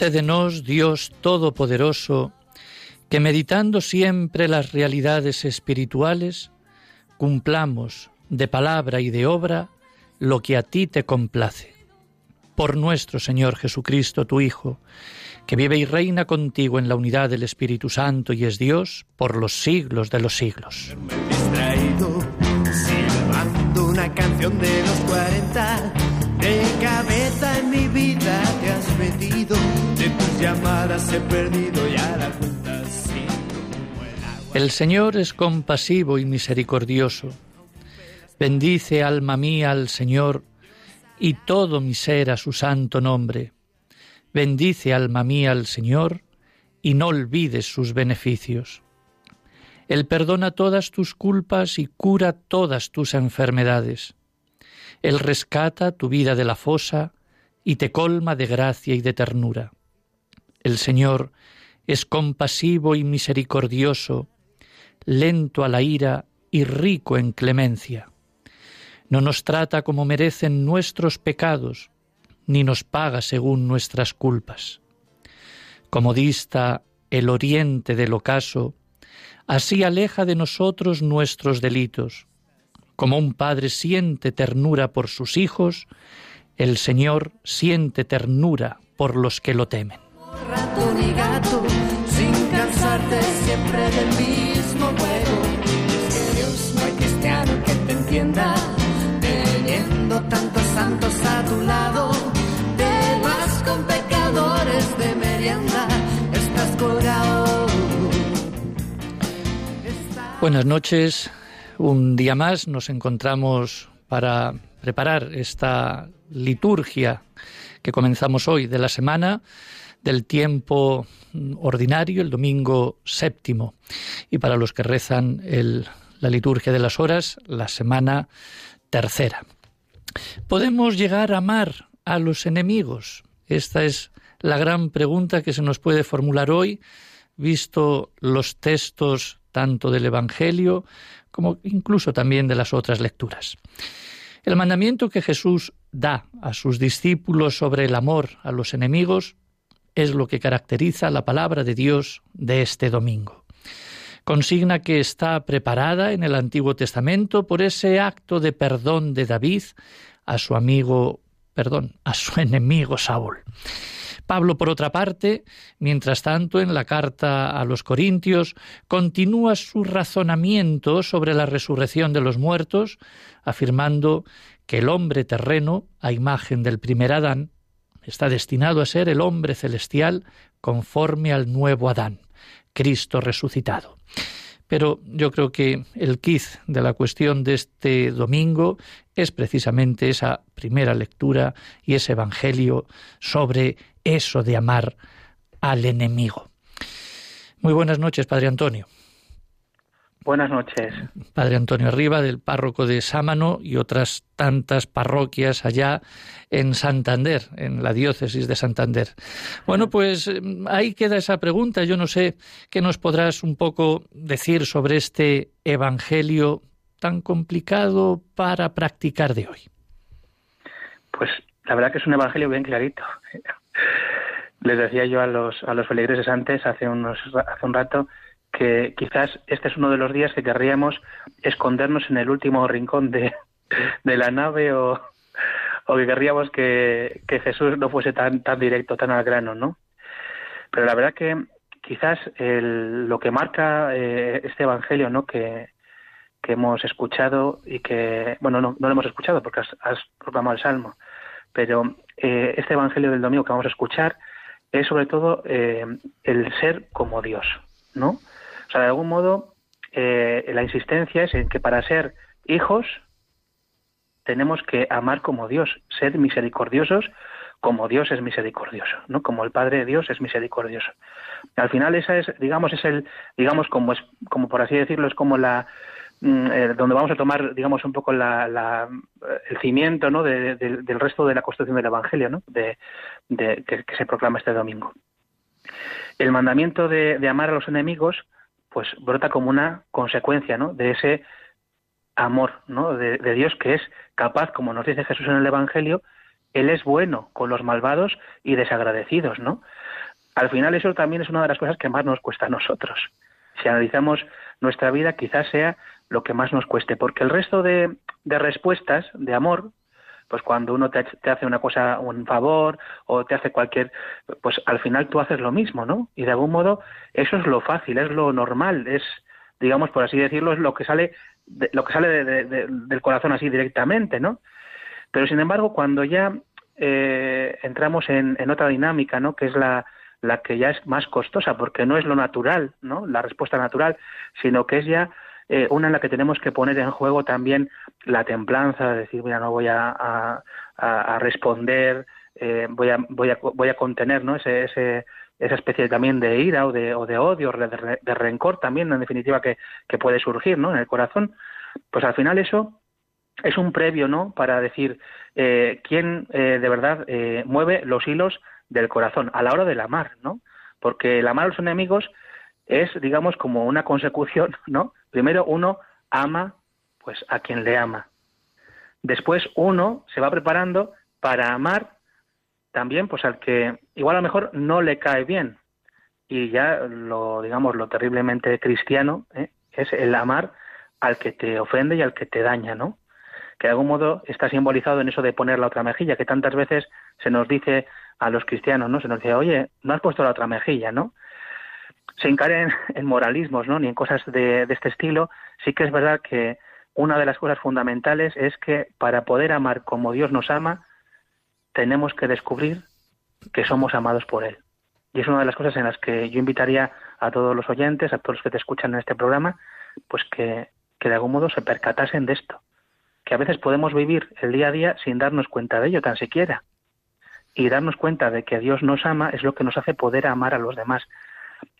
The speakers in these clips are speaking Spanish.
Concédenos, Dios Todopoderoso, que meditando siempre las realidades espirituales, cumplamos de palabra y de obra lo que a ti te complace. Por nuestro Señor Jesucristo, tu Hijo, que vive y reina contigo en la unidad del Espíritu Santo y es Dios por los siglos de los siglos. una canción de los 40 de cabeza en mi vida te has metido, cuenta. El Señor es compasivo y misericordioso. Bendice alma mía al Señor y todo mi ser a su santo nombre. Bendice alma mía al Señor y no olvides sus beneficios. Él perdona todas tus culpas y cura todas tus enfermedades. Él rescata tu vida de la fosa y te colma de gracia y de ternura. El Señor es compasivo y misericordioso, lento a la ira y rico en clemencia. No nos trata como merecen nuestros pecados, ni nos paga según nuestras culpas. Como dista el oriente del ocaso, así aleja de nosotros nuestros delitos como un padre siente ternura por sus hijos, el Señor siente ternura por los que lo temen. Sin cansarte siempre del mismo juego. Es Dios no hay cristiano que te entienda, teniendo tantos santos a tu lado, te vas con pecadores de merienda, estás curado. Buenas noches, un día más nos encontramos para preparar esta liturgia que comenzamos hoy de la semana del tiempo ordinario, el domingo séptimo, y para los que rezan la liturgia de las horas, la semana tercera. ¿Podemos llegar a amar a los enemigos? Esta es la gran pregunta que se nos puede formular hoy, visto los textos tanto del Evangelio como incluso también de las otras lecturas. El mandamiento que Jesús da a sus discípulos sobre el amor a los enemigos es lo que caracteriza la palabra de Dios de este domingo. Consigna que está preparada en el Antiguo Testamento por ese acto de perdón de David a su amigo, perdón, a su enemigo Saúl. Pablo, por otra parte, mientras tanto, en la carta a los Corintios, continúa su razonamiento sobre la resurrección de los muertos, afirmando que el hombre terreno, a imagen del primer Adán, está destinado a ser el hombre celestial conforme al nuevo Adán, Cristo resucitado. Pero yo creo que el quiz de la cuestión de este domingo es precisamente esa primera lectura y ese evangelio sobre eso de amar al enemigo. Muy buenas noches, Padre Antonio. Buenas noches. Padre Antonio Arriba, del párroco de Sámano y otras tantas parroquias allá en Santander, en la diócesis de Santander. Bueno, pues eh, ahí queda esa pregunta. Yo no sé qué nos podrás un poco decir sobre este Evangelio tan complicado para practicar de hoy. Pues la verdad que es un Evangelio bien clarito. Les decía yo a los, a los feligreses antes, hace, unos, hace un rato, que quizás este es uno de los días que querríamos escondernos en el último rincón de, la nave o, o que querríamos que, Jesús no fuese tan, tan directo, tan al grano, ¿no? Pero la verdad que quizás lo que marca eh, este Evangelio, ¿no? Que, que hemos escuchado y que, bueno, no, no lo hemos escuchado porque has, proclamado el Salmo, pero eh, este Evangelio del domingo que vamos a escuchar es sobre todo eh, el ser como Dios, ¿no? O sea, de algún modo, eh, la insistencia es en que para ser hijos tenemos que amar como Dios, ser misericordiosos como Dios es misericordioso, ¿no? Como el Padre de Dios es misericordioso. Al final esa es, digamos, es el, digamos, como es, como por así decirlo, es como la mm, eh, donde vamos a tomar, digamos, un poco la, el cimiento, ¿no? del resto de la construcción del Evangelio, ¿no? De, que, se proclama este domingo. El mandamiento de, amar a los enemigos, pues brota como una consecuencia, ¿no? De ese amor, ¿no? de Dios que es capaz, como nos dice Jesús en el Evangelio, él es bueno con los malvados y desagradecidos, ¿no? Al final eso también es una de las cosas que más nos cuesta a nosotros. Si analizamos nuestra vida, quizás sea lo que más nos cueste, porque el resto de, respuestas de amor, pues cuando uno te, te, hace una cosa, un favor, o te hace cualquier, pues al final tú haces lo mismo, ¿no? Y de algún modo eso es lo fácil, es lo normal, es, digamos, por así decirlo, es lo que sale, de, lo que sale del corazón así directamente, ¿no? Pero sin embargo, cuando ya eh, entramos en, otra dinámica, ¿no? Que es la, la que ya es más costosa, porque no es lo natural, ¿no? La respuesta natural, sino que es ya eh, una en la que tenemos que poner en juego también la templanza, decir, mira, no voy a, a, responder, eh, voy, a, voy, a, voy a contener, ¿no? Ese, ese, esa especie también de ira o de, o de odio, de, de rencor también, en definitiva, que, que puede surgir, ¿no? En el corazón. Pues al final eso es un previo, ¿no? Para decir eh, quién eh, de verdad eh, mueve los hilos del corazón a la hora del amar, ¿no? Porque el amar a los enemigos es, digamos, como una consecución, ¿no? Primero uno ama, pues, a quien le ama. Después uno se va preparando para amar también, pues, al que igual a lo mejor no le cae bien. Y ya lo, digamos, lo terriblemente cristiano es el amar al que te ofende y al que te daña, ¿no? que de algún modo está simbolizado en eso de poner la otra mejilla, que tantas veces se nos dice a los cristianos, ¿no? Se nos dice, oye, no has puesto la otra mejilla, ¿no? Se encaren en moralismos, ¿no? Ni en cosas de, de este estilo. Sí que es verdad que una de las cosas fundamentales es que para poder amar como Dios nos ama, tenemos que descubrir que somos amados por Él. Y es una de las cosas en las que yo invitaría a todos los oyentes, a todos los que te escuchan en este programa, pues que, que de algún modo se percatasen de esto, que a veces podemos vivir el día a día sin darnos cuenta de ello tan siquiera. Y darnos cuenta de que Dios nos ama es lo que nos hace poder amar a los demás.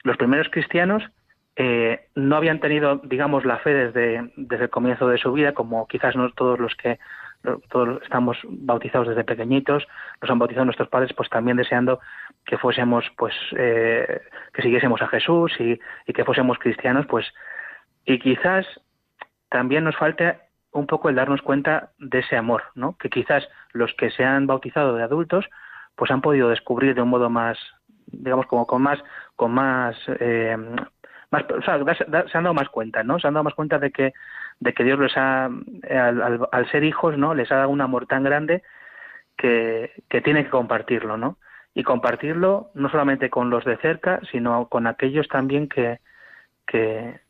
Los primeros cristianos eh, no habían tenido, digamos, la fe desde, desde el comienzo de su vida, como quizás no todos los que todos estamos bautizados desde pequeñitos, nos han bautizado nuestros padres, pues también deseando que fuésemos, pues, eh, que siguiésemos a Jesús y, y que fuésemos cristianos, pues, y quizás también nos falte un poco el darnos cuenta de ese amor, ¿no? Que quizás los que se han bautizado de adultos, pues han podido descubrir de un modo más, digamos, como con más, con más, eh, más o sea, se han dado más cuenta, ¿no? Se han dado más cuenta de que, de que Dios les ha, al, al, ser hijos, ¿no? Les ha dado un amor tan grande que, que tiene que compartirlo, ¿no? Y compartirlo no solamente con los de cerca, sino con aquellos también que, que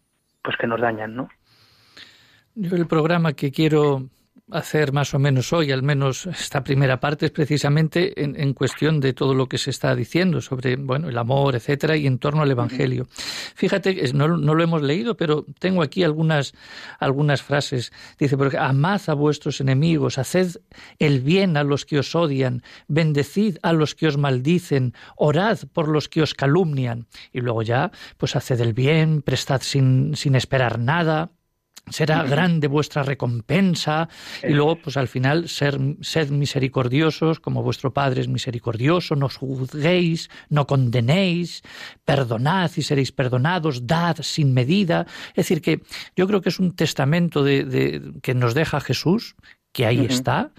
pues que nos dañan, ¿no? Yo el programa que quiero hacer más o menos hoy, al menos esta primera parte, es precisamente en, cuestión de todo lo que se está diciendo sobre bueno el amor, etcétera, y en torno al Evangelio. Fíjate, no, no lo hemos leído, pero tengo aquí algunas, algunas frases. Dice, porque amad a vuestros enemigos, haced el bien a los que os odian, bendecid a los que os maldicen, orad por los que os calumnian. Y luego ya, pues haced el bien, prestad sin, sin esperar nada, será grande vuestra recompensa y luego pues al final ser sed misericordiosos como vuestro Padre es misericordioso, no juzguéis, no condenéis, perdonad y seréis perdonados, dad sin medida, es decir que yo creo que es un testamento de, que nos deja Jesús, que ahí está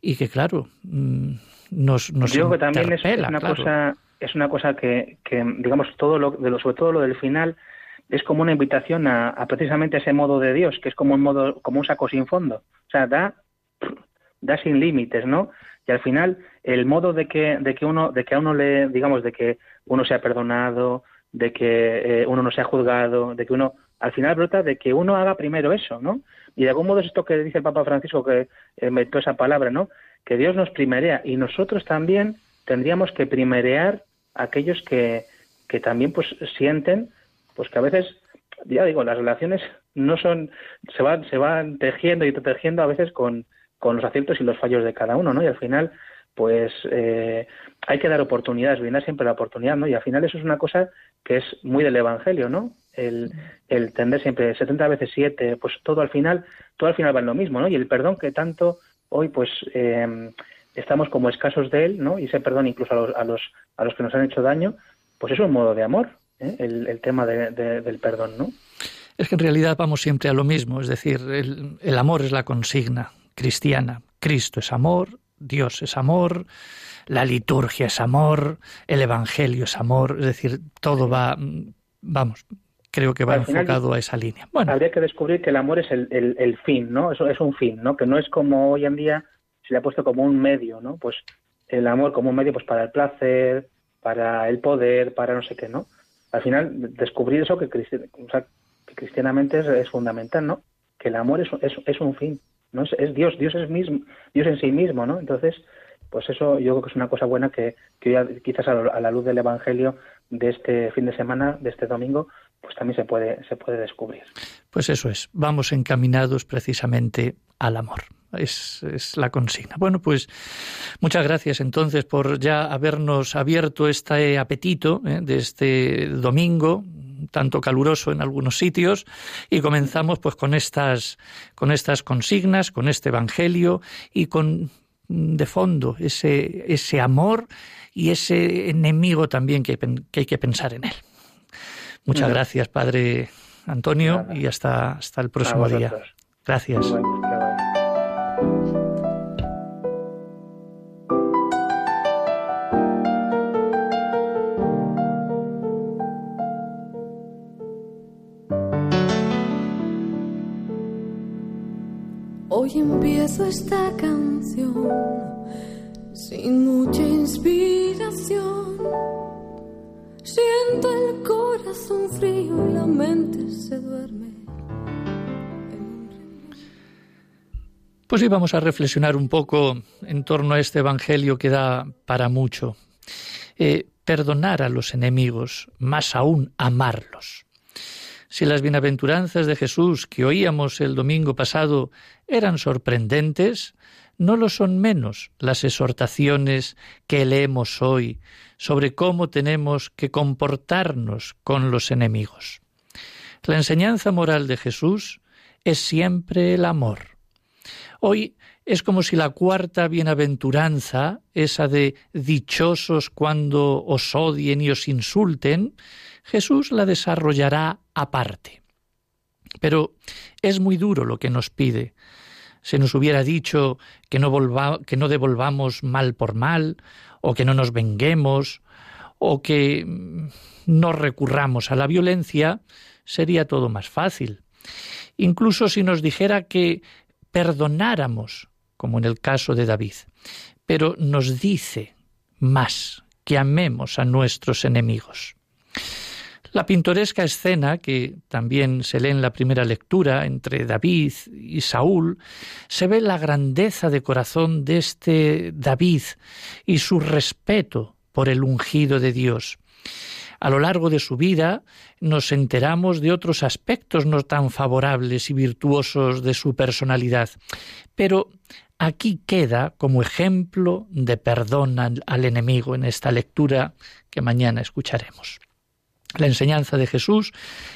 y que claro mm, nos nos yo creo que también es, una cosa es una cosa que, que digamos todo lo, de lo sobre todo lo del final es como una invitación a, precisamente ese modo de Dios, que es como un modo, como un saco sin fondo. O sea, da, da sin límites, ¿no? Y al final, el modo de que, de que uno, de que a uno le, digamos, de que uno sea perdonado, de que eh, uno no sea juzgado, de que uno, al final brota de que uno haga primero eso, ¿no? Y de algún modo es esto que dice el Papa Francisco, que eh, metió esa palabra, ¿no? Que Dios nos primerea y nosotros también tendríamos que primerear a aquellos que, que también pues sienten pues que a veces, ya digo, las relaciones no son, se van, se van tejiendo y tejiendo a veces con, con los aciertos y los fallos de cada uno, ¿no? Y al final, pues eh, hay que dar oportunidades, brindar siempre la oportunidad, ¿no? Y al final eso es una cosa que es muy del Evangelio, ¿no? El, el tender siempre 70 veces 7, pues todo al final, todo al final va en lo mismo, ¿no? Y el perdón que tanto hoy, pues, eh, estamos como escasos de él, ¿no? Y ese perdón incluso a los, a los, a los que nos han hecho daño, pues es un modo de amor, ¿eh? el, el, tema de, de, del perdón, ¿no? Es que en realidad vamos siempre a lo mismo, es decir, el, el amor es la consigna cristiana. Cristo es amor, Dios es amor, la liturgia es amor, el Evangelio es amor, es decir, todo va, vamos, creo que va Al final, enfocado a esa línea. Bueno, Habría que descubrir que el amor es el, el, el fin, ¿no? Eso es un fin, ¿no? Que no es como hoy en día se le ha puesto como un medio, ¿no? Pues el amor como un medio pues para el placer, para el poder, para no sé qué, ¿no? Al final descubrir eso que, o sea, que cristianamente es, es, fundamental, ¿no? Que el amor es, es, es un fin, no es, Dios, Dios es mismo, Dios en sí mismo, ¿no? Entonces, pues eso yo creo que es una cosa buena que, que hoy, quizás a, a la luz del Evangelio de este fin de semana, de este domingo, pues también se puede, se puede descubrir. Pues eso es, vamos encaminados precisamente al amor. Es, es, la consigna. Bueno, pues muchas gracias entonces por ya habernos abierto este apetito ¿eh? de este domingo tanto caluroso en algunos sitios y comenzamos pues con estas con estas consignas, con este evangelio y con de fondo ese ese amor y ese enemigo también que, que hay que pensar en él. Muchas gracias, Padre Antonio, Nada. y hasta, hasta el próximo día. Gracias. Hoy empiezo esta canción sin mucha inspiración. Siento el corazón frío y la mente se duerme. Pues hoy vamos a reflexionar un poco en torno a este Evangelio que da para mucho. Eh, perdonar a los enemigos, más aún amarlos. Si las bienaventuranzas de Jesús que oíamos el domingo pasado eran sorprendentes, no lo son menos las exhortaciones que leemos hoy sobre cómo tenemos que comportarnos con los enemigos. La enseñanza moral de Jesús es siempre el amor. Hoy es como si la cuarta bienaventuranza, esa de dichosos cuando os odien y os insulten, Jesús la desarrollará aparte. Pero es muy duro lo que nos pide. Se nos hubiera dicho que no, que no devolvamos mal por mal, o que no nos venguemos, o que no recurramos a la violencia, sería todo más fácil. Incluso si nos dijera que perdonáramos, como en el caso de David, pero nos dice más que amemos a nuestros enemigos. La pintoresca escena que también se lee en la primera lectura entre David y Saúl, se ve la grandeza de corazón de este David y su respeto por el ungido de Dios. A lo largo de su vida nos enteramos de otros aspectos no tan favorables y virtuosos de su personalidad, pero aquí queda como ejemplo de perdón al, enemigo en esta lectura que mañana escucharemos. La enseñanza de Jesús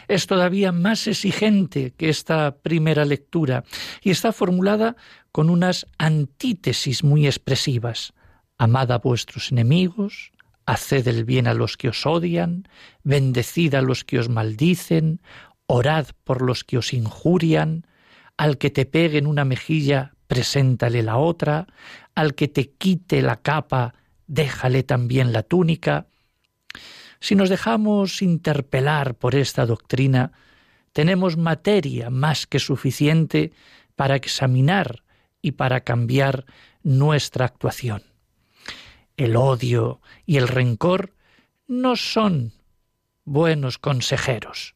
es todavía más exigente que esta primera lectura y está formulada con unas antítesis muy expresivas. Amad a vuestros enemigos, haced el bien a los que os odian, bendecid a los que os maldicen, orad por los que os injurian, al que te pegue en una mejilla, preséntale la otra, al que te quite la capa, déjale también la túnica. Si nos dejamos interpelar por esta doctrina, tenemos materia más que suficiente para examinar y para cambiar nuestra actuación. El odio y el rencor no son buenos consejeros.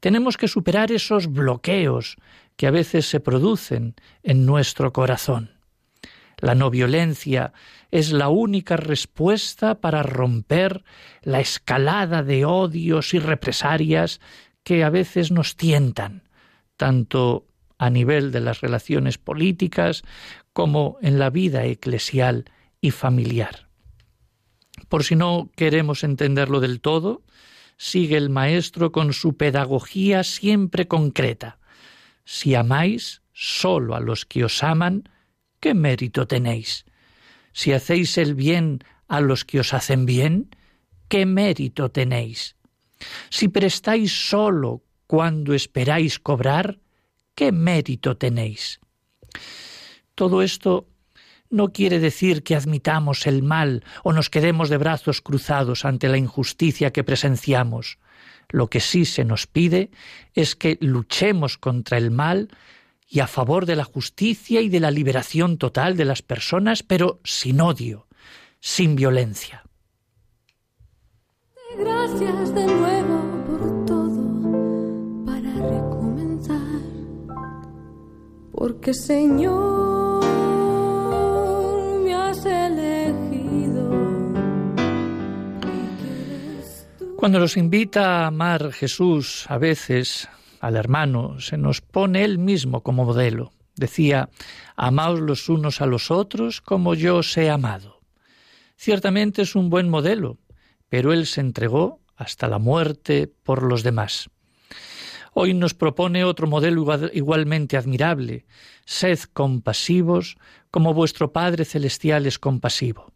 Tenemos que superar esos bloqueos que a veces se producen en nuestro corazón. La no violencia es la única respuesta para romper la escalada de odios y represalias que a veces nos tientan, tanto a nivel de las relaciones políticas como en la vida eclesial y familiar. Por si no queremos entenderlo del todo, sigue el Maestro con su pedagogía siempre concreta. Si amáis solo a los que os aman, ¿qué mérito tenéis? Si hacéis el bien a los que os hacen bien, ¿qué mérito tenéis? Si prestáis solo cuando esperáis cobrar, ¿qué mérito tenéis? Todo esto no quiere decir que admitamos el mal o nos quedemos de brazos cruzados ante la injusticia que presenciamos. Lo que sí se nos pide es que luchemos contra el mal y a favor de la justicia y de la liberación total de las personas, pero sin odio, sin violencia. Gracias de nuevo por todo para recomenzar, porque Señor me has elegido. Cuando nos invita a amar Jesús a veces al hermano, se nos pone él mismo como modelo. Decía, amaos los unos a los otros como yo os he amado. Ciertamente es un buen modelo, pero él se entregó hasta la muerte por los demás. Hoy nos propone otro modelo igualmente admirable. Sed compasivos como vuestro Padre Celestial es compasivo.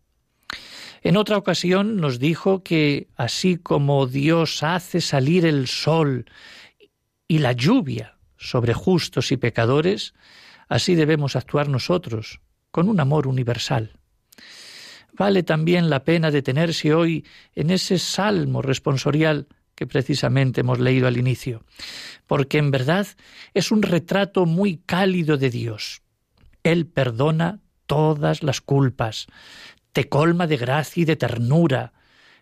En otra ocasión nos dijo que así como Dios hace salir el sol y la lluvia sobre justos y pecadores, así debemos actuar nosotros, con un amor universal. Vale también la pena detenerse hoy en ese salmo responsorial que precisamente hemos leído al inicio, porque en verdad es un retrato muy cálido de Dios. Él perdona todas las culpas, te colma de gracia y de ternura.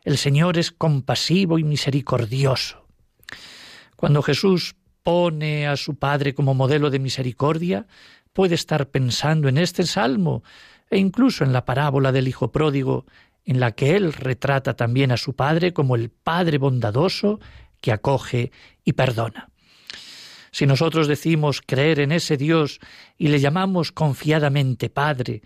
El Señor es compasivo y misericordioso. Cuando Jesús pone a su Padre como modelo de misericordia, puede estar pensando en este salmo e incluso en la parábola del Hijo pródigo, en la que él retrata también a su Padre como el Padre bondadoso que acoge y perdona. Si nosotros decimos creer en ese Dios y le llamamos confiadamente Padre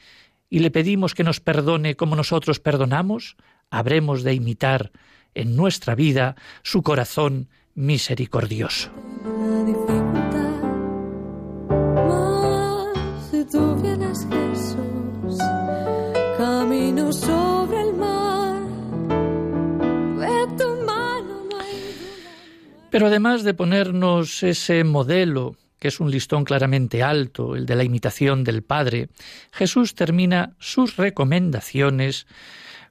y le pedimos que nos perdone como nosotros perdonamos, habremos de imitar en nuestra vida su corazón misericordioso. Sobre el mar, Pero además de ponernos ese modelo, que es un listón claramente alto, el de la imitación del Padre, Jesús termina sus recomendaciones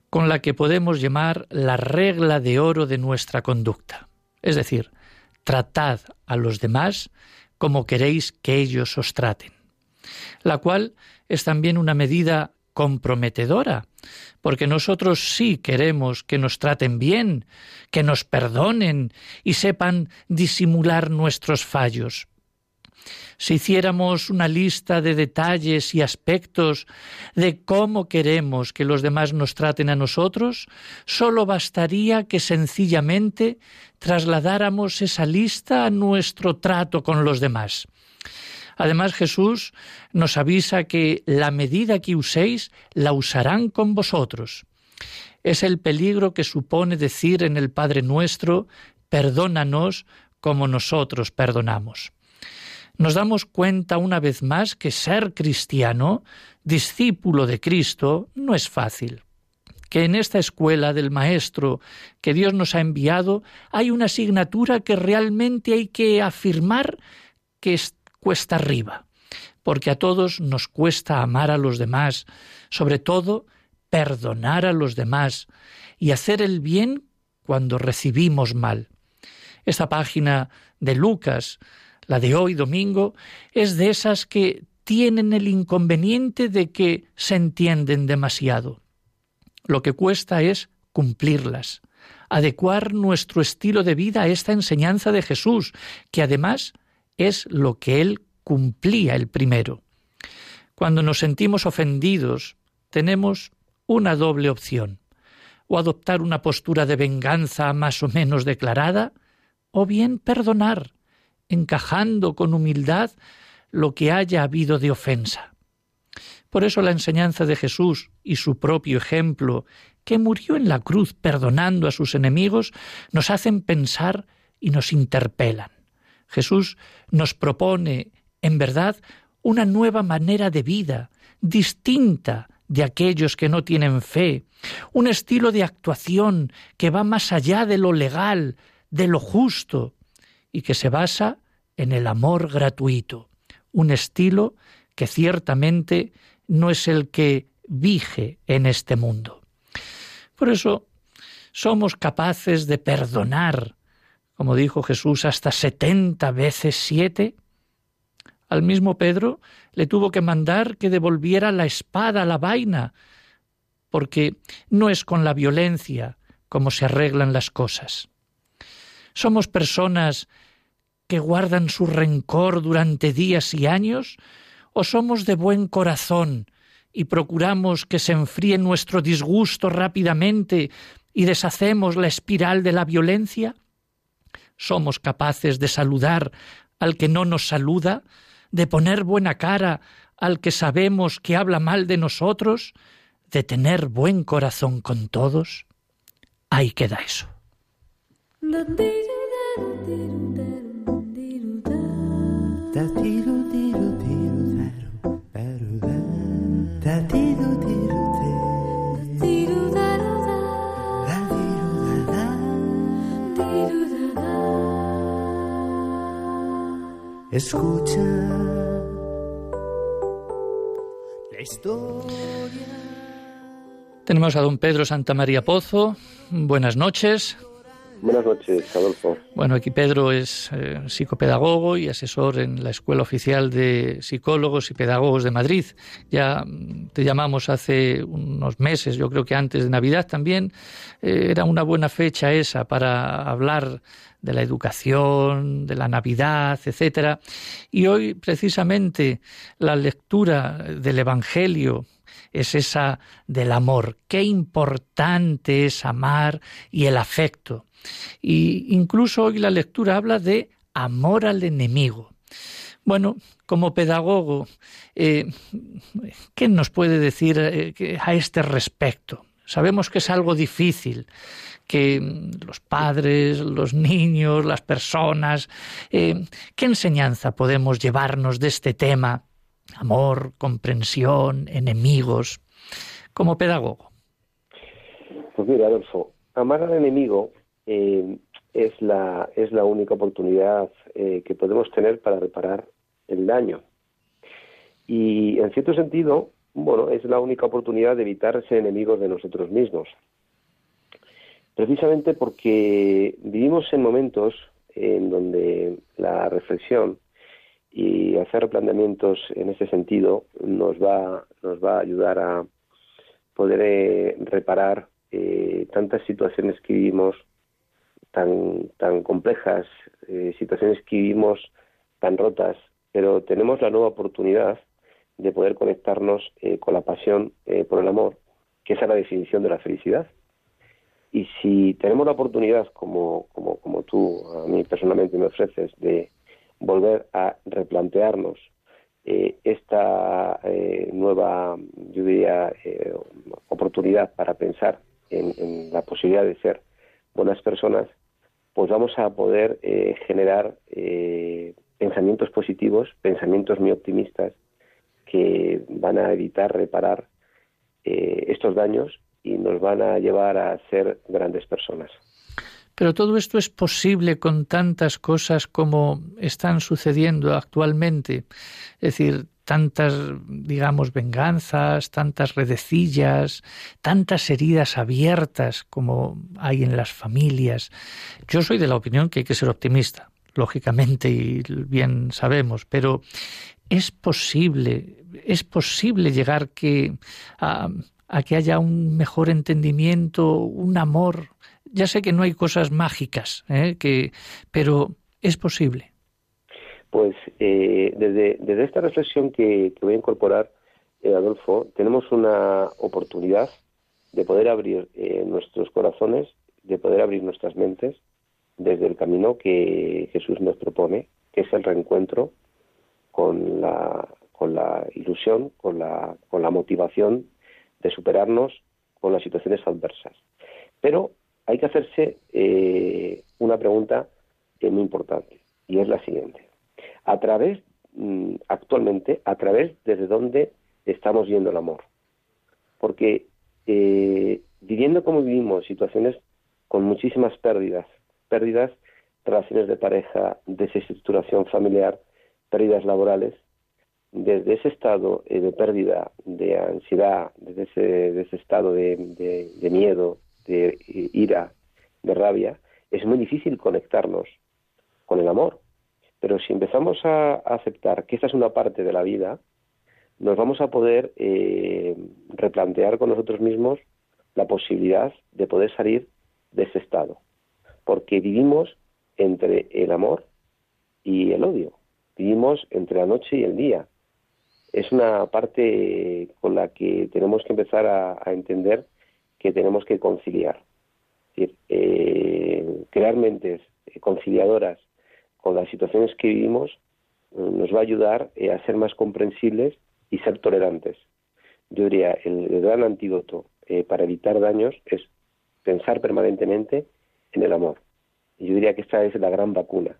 con la que podemos llamar la regla de oro de nuestra conducta. Es decir, tratad a los demás como queréis que ellos os traten, la cual es también una medida comprometedora, porque nosotros sí queremos que nos traten bien, que nos perdonen y sepan disimular nuestros fallos. Si hiciéramos una lista de detalles y aspectos de cómo queremos que los demás nos traten a nosotros, sólo bastaría que sencillamente trasladáramos esa lista a nuestro trato con los demás. Además Jesús nos avisa que la medida que uséis la usarán con vosotros. Es el peligro que supone decir en el Padre nuestro, perdónanos como nosotros perdonamos. Nos damos cuenta una vez más que ser cristiano, discípulo de Cristo, no es fácil que en esta escuela del Maestro que Dios nos ha enviado hay una asignatura que realmente hay que afirmar que cuesta arriba, porque a todos nos cuesta amar a los demás, sobre todo perdonar a los demás y hacer el bien cuando recibimos mal. Esta página de Lucas, la de hoy domingo, es de esas que tienen el inconveniente de que se entienden demasiado. Lo que cuesta es cumplirlas, adecuar nuestro estilo de vida a esta enseñanza de Jesús, que además es lo que él cumplía el primero. Cuando nos sentimos ofendidos, tenemos una doble opción, o adoptar una postura de venganza más o menos declarada, o bien perdonar, encajando con humildad lo que haya habido de ofensa. Por eso la enseñanza de Jesús y su propio ejemplo, que murió en la cruz perdonando a sus enemigos, nos hacen pensar y nos interpelan. Jesús nos propone, en verdad, una nueva manera de vida, distinta de aquellos que no tienen fe, un estilo de actuación que va más allá de lo legal, de lo justo, y que se basa en el amor gratuito, un estilo que ciertamente no es el que vige en este mundo. Por eso somos capaces de perdonar, como dijo Jesús, hasta setenta veces siete. Al mismo Pedro le tuvo que mandar que devolviera la espada la vaina, porque no es con la violencia como se arreglan las cosas. Somos personas que guardan su rencor durante días y años, o somos de buen corazón y procuramos que se enfríe nuestro disgusto rápidamente y deshacemos la espiral de la violencia? ¿Somos capaces de saludar al que no nos saluda, de poner buena cara al que sabemos que habla mal de nosotros, de tener buen corazón con todos? Ahí queda eso. Escucha la historia. Tenemos a don Pedro Santa María Pozo. Buenas noches. Buenas noches, Adolfo. Bueno, aquí Pedro es eh, psicopedagogo y asesor en la Escuela Oficial de Psicólogos y Pedagogos de Madrid. Ya mm, te llamamos hace unos meses, yo creo que antes de Navidad también. Eh, era una buena fecha esa para hablar de la educación, de la Navidad, etcétera. Y hoy precisamente la lectura del Evangelio es esa del amor. Qué importante es amar y el afecto. Y incluso hoy la lectura habla de amor al enemigo. Bueno, como pedagogo, eh, ¿qué nos puede decir eh, a este respecto? Sabemos que es algo difícil, que los padres, los niños, las personas, eh, ¿qué enseñanza podemos llevarnos de este tema? Amor, comprensión, enemigos, como pedagogo. Pues mira, Adolfo, amar al enemigo eh, es, la, es la única oportunidad eh, que podemos tener para reparar el daño. Y en cierto sentido, bueno, es la única oportunidad de evitar ser enemigos de nosotros mismos. Precisamente porque vivimos en momentos en donde la reflexión y hacer planteamientos en ese sentido nos va, nos va a ayudar a poder eh, reparar tantas situaciones que vivimos tan, tan complejas, eh, situaciones que vivimos tan rotas, pero tenemos la nueva oportunidad de poder conectarnos eh, con la pasión eh, por el amor, que es la definición de la felicidad. Y si tenemos la oportunidad, como, como, como tú a mí personalmente me ofreces, de volver a replantearnos esta nueva, yo diría, oportunidad para pensar en la posibilidad de ser buenas personas, pues vamos a poder eh, generar eh, pensamientos positivos, pensamientos muy optimistas que van a evitar reparar eh, estos daños y nos van a llevar a ser grandes personas. Pero todo esto es posible con tantas cosas como están sucediendo actualmente. Es decir, tantas, digamos, venganzas, tantas redecillas, tantas heridas abiertas como hay en las familias. Yo soy de la opinión que hay que ser optimista, lógicamente, y bien sabemos, pero es posible, es posible llegar que a, que haya un mejor entendimiento, un amor. Ya sé que no hay cosas mágicas, ¿eh? que, pero es posible pues eh, desde, esta reflexión que, voy a incorporar, eh, Adolfo, tenemos una oportunidad de poder abrir eh, nuestros corazones, de poder abrir nuestras mentes desde el camino que Jesús nos propone, que es el reencuentro con la, con la ilusión, con la, con la motivación de superarnos con las situaciones adversas. Pero hay que hacerse una pregunta muy importante y es la siguiente. A través, mm, actualmente, a través desde dónde estamos viendo el amor. Porque eh, viviendo como vivimos, situaciones con muchísimas pérdidas, pérdidas, relaciones de pareja, desestructuración familiar, pérdidas laborales, desde ese estado eh, de pérdida, de ansiedad, desde ese, estado de, de, miedo, de ira, de rabia, es muy difícil conectarnos con el amor. Pero si empezamos a, aceptar que esta es una parte de la vida, nos vamos a poder eh, replantear con nosotros mismos la posibilidad de poder salir de ese estado. Porque vivimos entre el amor y el odio. Vivimos entre la noche y el día es una parte con la que tenemos que empezar a, entender que tenemos que conciliar. Es decir, eh, crear mentes conciliadoras con las situaciones que vivimos eh, nos va a ayudar eh, a ser más comprensibles y ser tolerantes. Yo diría, el, gran antídoto para evitar daños es pensar permanentemente en el amor. Y yo diría que esta es la gran vacuna.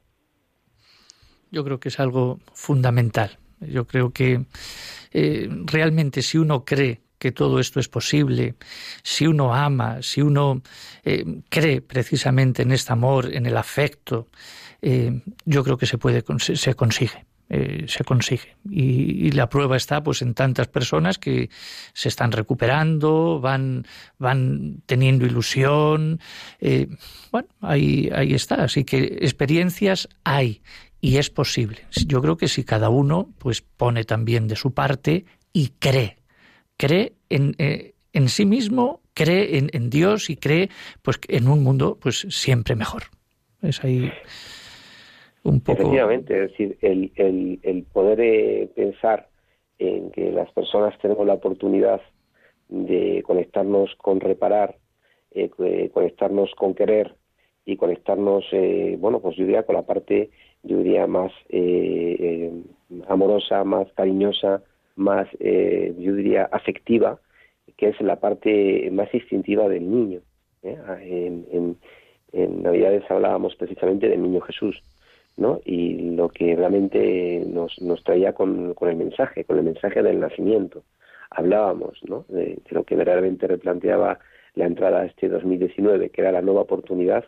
Yo creo que es algo fundamental yo creo que eh, realmente si uno cree que todo esto es posible, si uno ama, si uno eh, cree precisamente en este amor, en el afecto, eh, yo creo que se puede se consigue. se consigue y, la prueba está pues en tantas personas que se están recuperando van van teniendo ilusión bueno ahí ahí está así que experiencias hay y es posible. Yo creo que si cada uno pues pone también de su parte y cree, cree en, eh, en sí mismo, cree en, en, Dios y cree pues en un mundo pues siempre mejor. Es ahí un poco. Efectivamente, es decir, el, el, el poder eh, pensar en que las personas tenemos la oportunidad de conectarnos con reparar, eh, conectarnos con querer y conectarnos, bueno, pues yo diría con la parte yo diría, más eh, eh, amorosa, más cariñosa, más, eh, yo diría, afectiva, que es la parte más instintiva del niño. En, en, en, Navidades hablábamos precisamente del niño Jesús, ¿no? Y lo que realmente nos, nos traía con, con el mensaje, con el mensaje del nacimiento. Hablábamos, ¿no? De, de lo que verdaderamente replanteaba la entrada a este 2019, que era la nueva oportunidad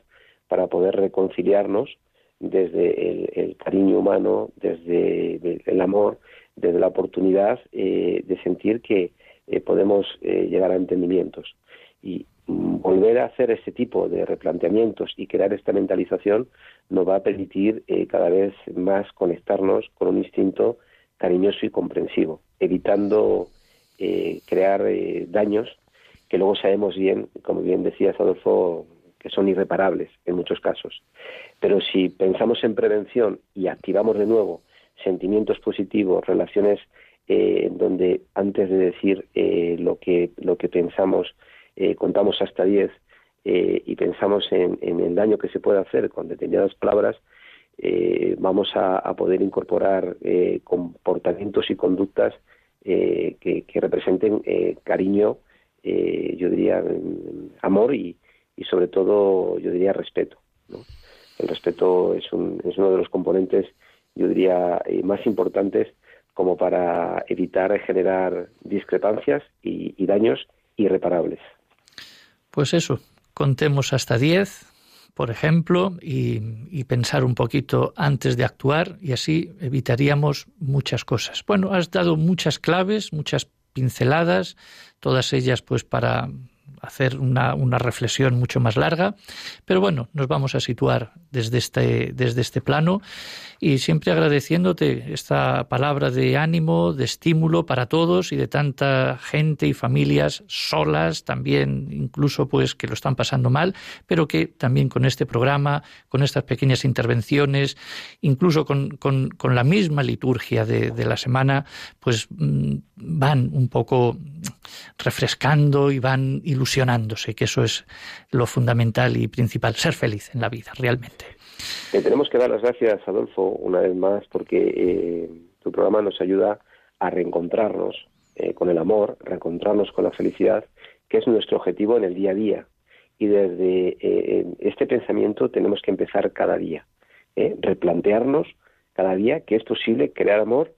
para poder reconciliarnos desde el, cariño humano, desde el, amor, desde la oportunidad eh, de sentir que eh, podemos eh, llegar a entendimientos. Y mm, volver a hacer ese tipo de replanteamientos y crear esta mentalización nos va a permitir cada vez más conectarnos con un instinto cariñoso y comprensivo, evitando crear daños que luego sabemos bien, como bien decías Adolfo, que son irreparables en muchos casos. Pero si pensamos en prevención y activamos de nuevo sentimientos positivos, relaciones eh, donde antes de decir eh, lo, que, lo que pensamos eh, contamos hasta 10 y pensamos en, el daño que se puede hacer con determinadas palabras, vamos a, poder incorporar comportamientos y conductas que, que, representen cariño, yo diría amor y, y sobre todo, yo diría, respeto. El respeto es, un, es uno de los componentes, yo diría, eh, más importantes como para evitar generar discrepancias y, daños irreparables. Pues eso, contemos hasta 10, por ejemplo, y, y, pensar un poquito antes de actuar y así evitaríamos muchas cosas. Bueno, has dado muchas claves, muchas pinceladas, todas ellas pues para hacer una, una, reflexión mucho más larga, pero bueno, nos vamos a situar desde este, desde este plano y siempre agradeciéndote esta palabra de ánimo, de estímulo para todos y de tanta gente y familias solas, también incluso pues que lo están pasando mal, pero que también con este programa, con estas pequeñas intervenciones, incluso con, con, con la misma liturgia de, de, la semana, pues mm, van un poco refrescando y van ilusionándose, que eso es lo fundamental y principal, ser feliz en la vida, realmente. Eh, tenemos que dar las gracias, Adolfo, una vez más, porque eh, tu programa nos ayuda a reencontrarnos eh, con el amor, reencontrarnos con la felicidad, que es nuestro objetivo en el día a día. Y desde eh, este pensamiento tenemos que empezar cada día, replantearnos cada día que es posible crear amor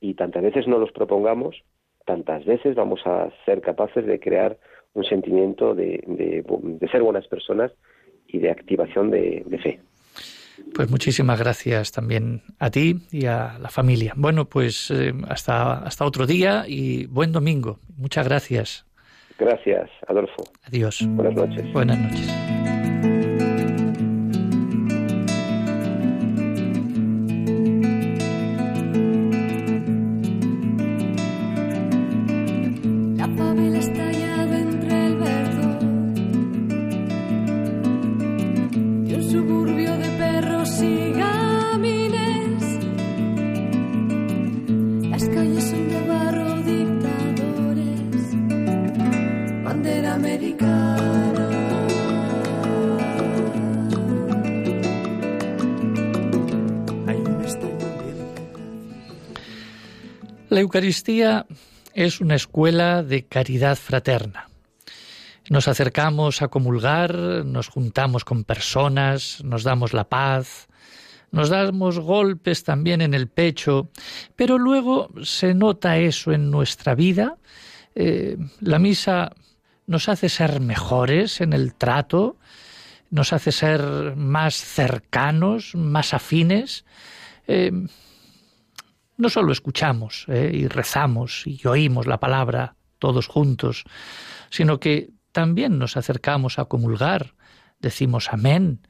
y tantas veces no los propongamos, tantas veces vamos a ser capaces de crear un sentimiento de, de, de ser buenas personas y de activación de fe. Pues muchísimas gracias también a ti y a la familia. Bueno, pues eh, hasta, hasta otro día y buen domingo. Muchas gracias. Gracias, Adolfo. Adiós. Buenas noches. Buenas noches. Eucaristía es una escuela de caridad fraterna. Nos acercamos a comulgar, nos juntamos con personas, nos damos la paz, nos damos golpes también en el pecho, pero luego se nota eso en nuestra vida. Eh, la misa nos hace ser mejores en el trato, nos hace ser más cercanos, más afines. Eh, no solo escuchamos eh, y rezamos y oímos la palabra todos juntos, sino que también nos acercamos a comulgar, decimos amén,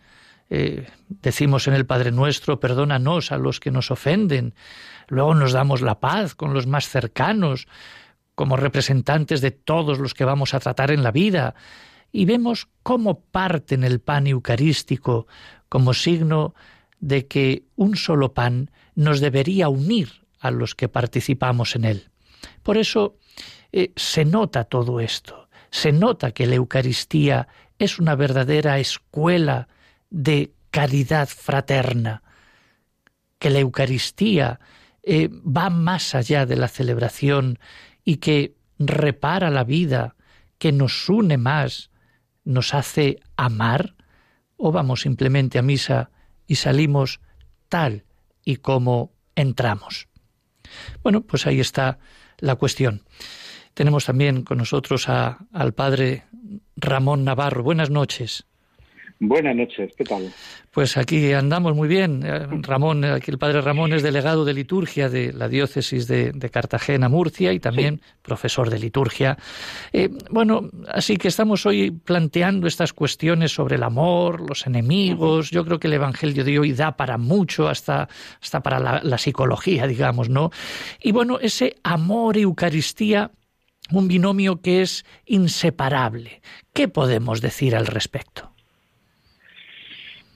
eh, decimos en el Padre Nuestro, perdónanos a los que nos ofenden, luego nos damos la paz con los más cercanos, como representantes de todos los que vamos a tratar en la vida, y vemos cómo parten el pan eucarístico como signo de que un solo pan nos debería unir a los que participamos en él. Por eso eh, se nota todo esto, se nota que la Eucaristía es una verdadera escuela de caridad fraterna, que la Eucaristía eh, va más allá de la celebración y que repara la vida, que nos une más, nos hace amar, o vamos simplemente a misa y salimos tal y como entramos. Bueno, pues ahí está la cuestión. Tenemos también con nosotros a, al padre Ramón Navarro. Buenas noches. Buenas noches, ¿qué tal? Pues aquí andamos muy bien. Ramón, aquí el padre Ramón es delegado de liturgia de la diócesis de, de Cartagena, Murcia, y también sí. profesor de liturgia. Eh, bueno, así que estamos hoy planteando estas cuestiones sobre el amor, los enemigos. Yo creo que el Evangelio de hoy da para mucho, hasta, hasta para la, la psicología, digamos, ¿no? Y bueno, ese amor Eucaristía un binomio que es inseparable. ¿Qué podemos decir al respecto?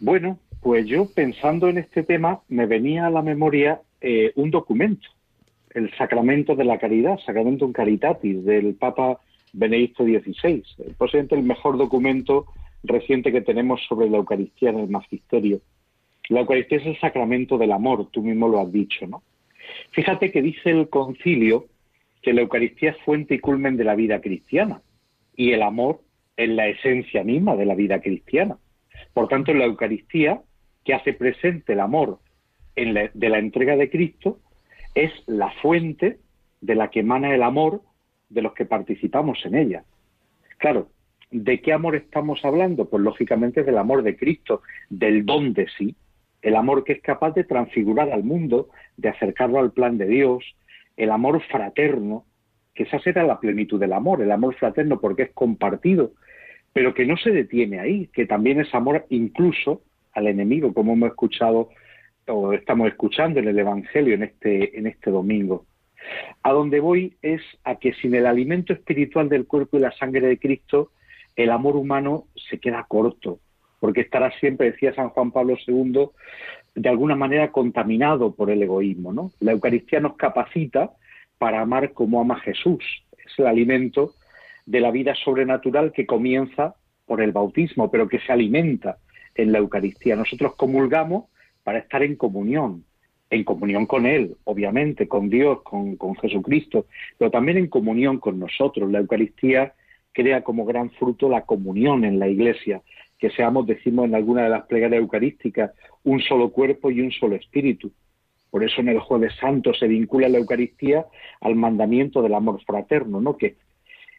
Bueno, pues yo pensando en este tema me venía a la memoria eh, un documento, el Sacramento de la Caridad, Sacramento Caritatis, del Papa Benedicto XVI, posiblemente el mejor documento reciente que tenemos sobre la Eucaristía en el Magisterio. La Eucaristía es el sacramento del amor, tú mismo lo has dicho, ¿no? Fíjate que dice el concilio que la Eucaristía es fuente y culmen de la vida cristiana y el amor es la esencia misma de la vida cristiana. Por tanto, la Eucaristía, que hace presente el amor en la, de la entrega de Cristo, es la fuente de la que emana el amor de los que participamos en ella. Claro, ¿de qué amor estamos hablando? Pues lógicamente del amor de Cristo, del don de sí, el amor que es capaz de transfigurar al mundo, de acercarlo al plan de Dios, el amor fraterno que esa será la plenitud del amor, el amor fraterno porque es compartido, pero que no se detiene ahí, que también es amor incluso al enemigo, como hemos escuchado o estamos escuchando en el Evangelio en este, en este domingo. A donde voy es a que sin el alimento espiritual del cuerpo y la sangre de Cristo, el amor humano se queda corto, porque estará siempre, decía San Juan Pablo II, de alguna manera contaminado por el egoísmo. ¿no? La Eucaristía nos capacita para amar como ama Jesús. Es el alimento de la vida sobrenatural que comienza por el bautismo, pero que se alimenta en la Eucaristía. Nosotros comulgamos para estar en comunión, en comunión con Él, obviamente, con Dios, con, Jesucristo, pero también en comunión con nosotros. La Eucaristía crea como gran fruto la comunión en la Iglesia, que seamos, decimos en alguna de las plegarias eucarísticas, un solo cuerpo y un solo espíritu. Por eso en el Jueves Santo se vincula la Eucaristía al mandamiento del amor fraterno, ¿no? Que,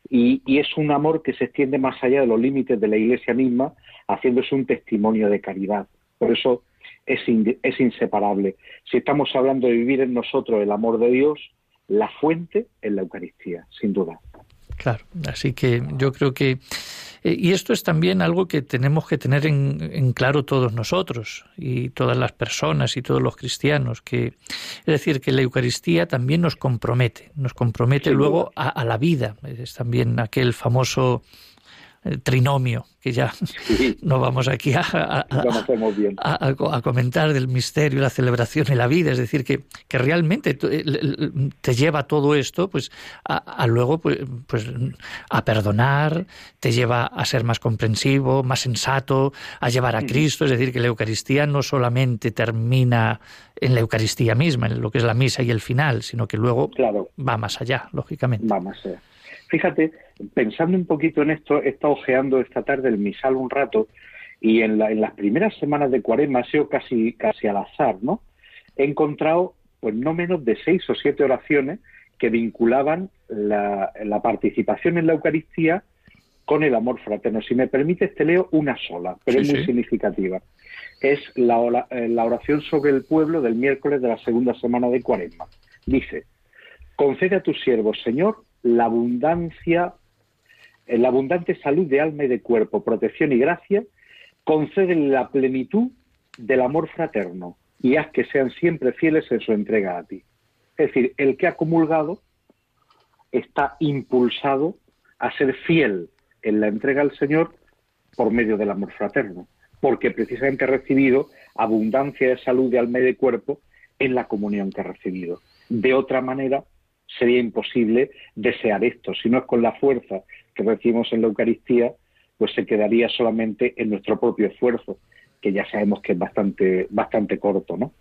y, y, es un amor que se extiende más allá de los límites de la Iglesia misma, haciéndose un testimonio de caridad. Por eso es, es inseparable. Si estamos hablando de vivir en nosotros el amor de Dios, la fuente es la Eucaristía, sin duda. Claro, así que yo creo que y esto es también algo que tenemos que tener en, claro todos nosotros y todas las personas y todos los cristianos, que es decir, que la Eucaristía también nos compromete, nos compromete luego a, a, la vida. Es también aquel famoso trinomio, que ya no vamos aquí a, a, comentar del misterio, la celebración y la vida, es decir, que, que realmente te lleva todo esto pues a, luego pues, pues, a perdonar, te lleva a ser más comprensivo, más sensato, a llevar a Cristo, es decir, que la Eucaristía no solamente termina en la Eucaristía misma, en lo que es la misa y el final, sino que luego va más allá, lógicamente. Va más allá. Fíjate, pensando un poquito en esto, he estado ojeando esta tarde el misal un rato y en, las primeras semanas de cuaresma ha sido casi, casi al azar, ¿no? He encontrado pues no menos de seis o siete oraciones que vinculaban la, participación en la Eucaristía con el amor fraterno. Si me permites, te leo una sola, pero es muy significativa. Es la, la oración sobre el pueblo del miércoles de la segunda semana de Cuaresma. Dice, concede a tus siervos, Señor, la abundancia, eh, la abundante salud de alma y de cuerpo, protección y gracia, conceden la plenitud del amor fraterno y haz que sean siempre fieles en su entrega a ti. Es decir, el que ha comulgado está impulsado a ser fiel en la entrega al Señor por medio del amor fraterno, porque precisamente ha recibido abundancia de salud de alma y de cuerpo en la comunión que ha recibido. De otra manera, sería imposible desear esto. Si no es con la fuerza que recibimos en la Eucaristía, pues se quedaría solamente en nuestro propio esfuerzo, que ya sabemos que es bastante, bastante corto, ¿no?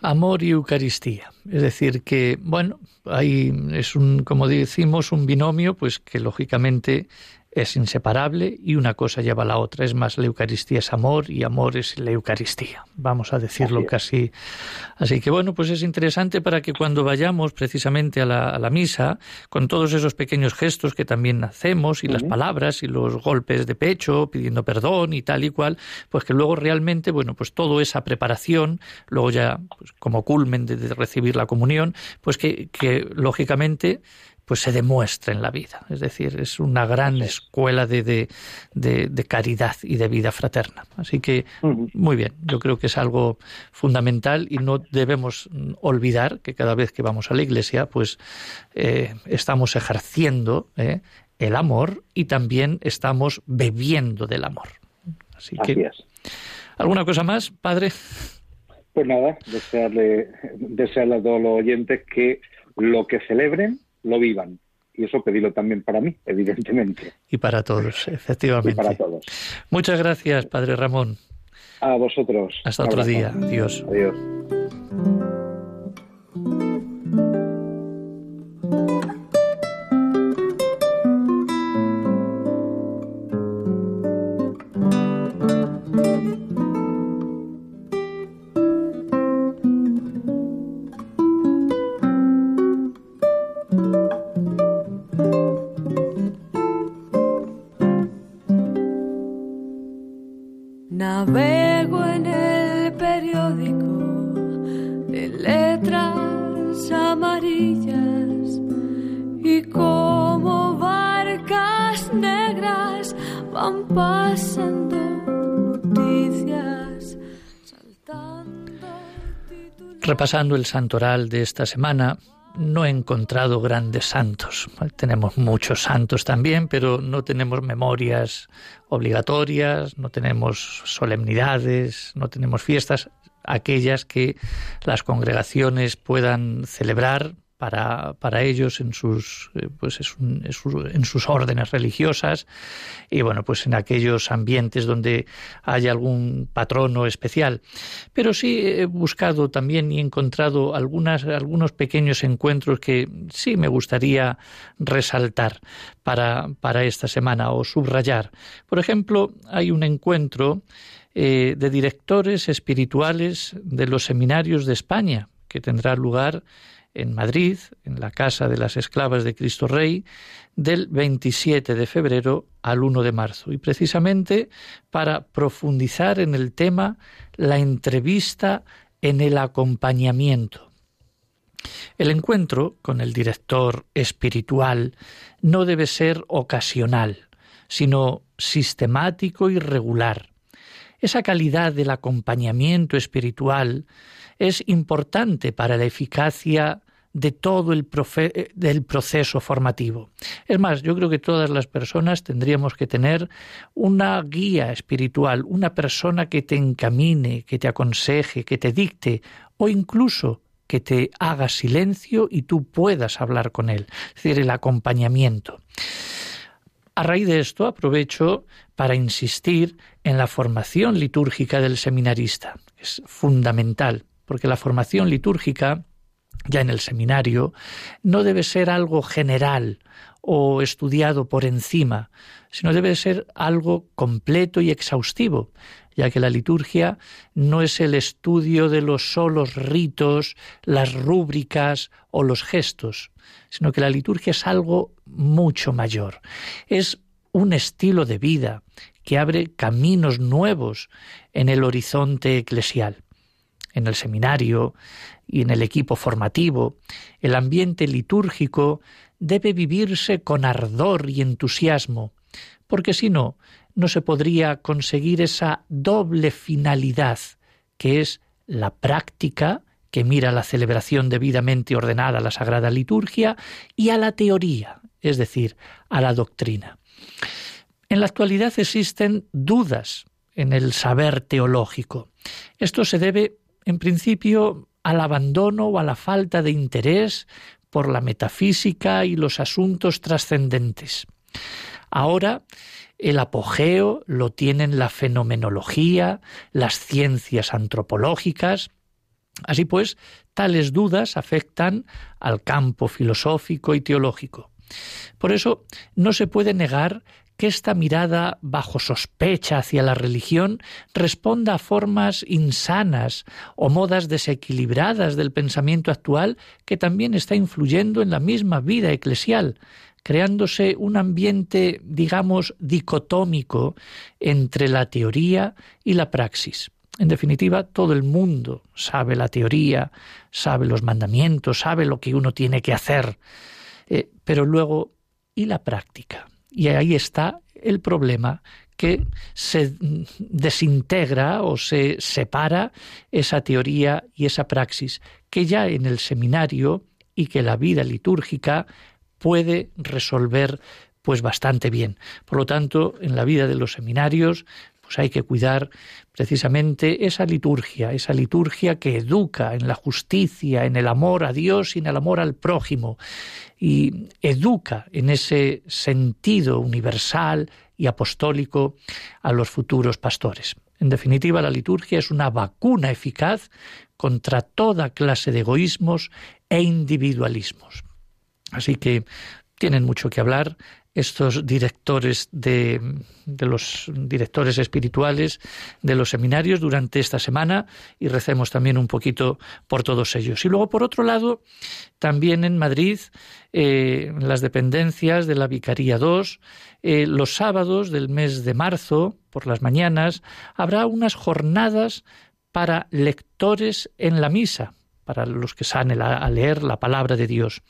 Amor y Eucaristía. Es decir, que, bueno, ahí es un, como decimos, un binomio, pues que lógicamente es inseparable y una cosa lleva a la otra. Es más, la Eucaristía es amor y amor es la Eucaristía. Vamos a decirlo casi. Así que bueno, pues es interesante para que cuando vayamos precisamente a la, misa, con todos esos pequeños gestos que también hacemos y las palabras y los golpes de pecho pidiendo perdón y tal y cual, pues que luego realmente, bueno, pues toda esa preparación, luego ya pues como culmen de, de recibir la comunión, pues que, que lógicamente pues se demuestra en la vida. Es decir, es una gran escuela de, de, caridad y de vida fraterna. Así que, muy bien, yo creo que es algo fundamental y no debemos olvidar que cada vez que vamos a la iglesia, pues eh, estamos ejerciendo eh, el amor y también estamos bebiendo del amor. Así, que, ¿alguna cosa más, padre? Pues nada, desearle, desearle a todos los oyentes que lo que celebren lo vivan. Y eso pedirlo también para mí, evidentemente. Y para todos, efectivamente. para todos. Muchas gracias, Padre Ramón. A vosotros. Hasta otro día. Adiós. Adiós. Repasando el santoral de esta semana, no he encontrado grandes santos. Tenemos muchos santos también, pero no tenemos memorias obligatorias, no tenemos solemnidades, no tenemos fiestas, aquellas que las congregaciones puedan celebrar para, para ellos en sus, eh, pues es en sus órdenes religiosas y bueno, pues en aquellos ambientes donde haya algún patrono especial. Pero sí he buscado también y encontrado algunas, algunos pequeños encuentros que sí me gustaría resaltar para, para esta semana o subrayar. Por ejemplo, hay un encuentro eh, de directores espirituales de los seminarios de España que tendrá lugar en Madrid, en la Casa de las Esclavas de Cristo Rey, del 27 de febrero al 1 de marzo. Y precisamente para profundizar en el tema, la entrevista en el acompañamiento. El encuentro con el director espiritual no debe ser ocasional, sino sistemático y regular. Esa calidad del acompañamiento espiritual es importante para la eficacia de todo el profe- del proceso formativo. Es más, yo creo que todas las personas tendríamos que tener una guía espiritual, una persona que te encamine, que te aconseje, que te dicte o incluso que te haga silencio y tú puedas hablar con él, es decir, el acompañamiento. A raíz de esto aprovecho para insistir en la formación litúrgica del seminarista. Es fundamental, porque la formación litúrgica, ya en el seminario, no debe ser algo general o estudiado por encima, sino debe ser algo completo y exhaustivo, ya que la liturgia no es el estudio de los solos ritos, las rúbricas o los gestos, sino que la liturgia es algo mucho mayor. Es un estilo de vida que abre caminos nuevos en el horizonte eclesial. En el seminario y en el equipo formativo, el ambiente litúrgico debe vivirse con ardor y entusiasmo, porque si no, no se podría conseguir esa doble finalidad, que es la práctica, que mira a la celebración debidamente ordenada a la Sagrada Liturgia, y a la teoría, es decir, a la doctrina. En la actualidad existen dudas en el saber teológico. Esto se debe, en principio, al abandono o a la falta de interés por la metafísica y los asuntos trascendentes. Ahora el apogeo lo tienen la fenomenología, las ciencias antropológicas. Así pues, tales dudas afectan al campo filosófico y teológico. Por eso, no se puede negar que esta mirada bajo sospecha hacia la religión responda a formas insanas o modas desequilibradas del pensamiento actual que también está influyendo en la misma vida eclesial, creándose un ambiente, digamos, dicotómico entre la teoría y la praxis. En definitiva, todo el mundo sabe la teoría, sabe los mandamientos, sabe lo que uno tiene que hacer, eh, pero luego, ¿y la práctica? Y ahí está el problema que se desintegra o se separa esa teoría y esa praxis que ya en el seminario y que la vida litúrgica puede resolver pues bastante bien. Por lo tanto, en la vida de los seminarios pues hay que cuidar precisamente esa liturgia, esa liturgia que educa en la justicia, en el amor a Dios y en el amor al prójimo, y educa en ese sentido universal y apostólico a los futuros pastores. En definitiva, la liturgia es una vacuna eficaz contra toda clase de egoísmos e individualismos. Así que tienen mucho que hablar estos directores de, de, los directores espirituales de los seminarios durante esta semana y recemos también un poquito por todos ellos. Y luego, por otro lado, también en Madrid, eh, las dependencias de la Vicaría II, eh, los sábados del mes de marzo, por las mañanas, habrá unas jornadas para lectores en la misa, para los que salen a leer la palabra de Dios.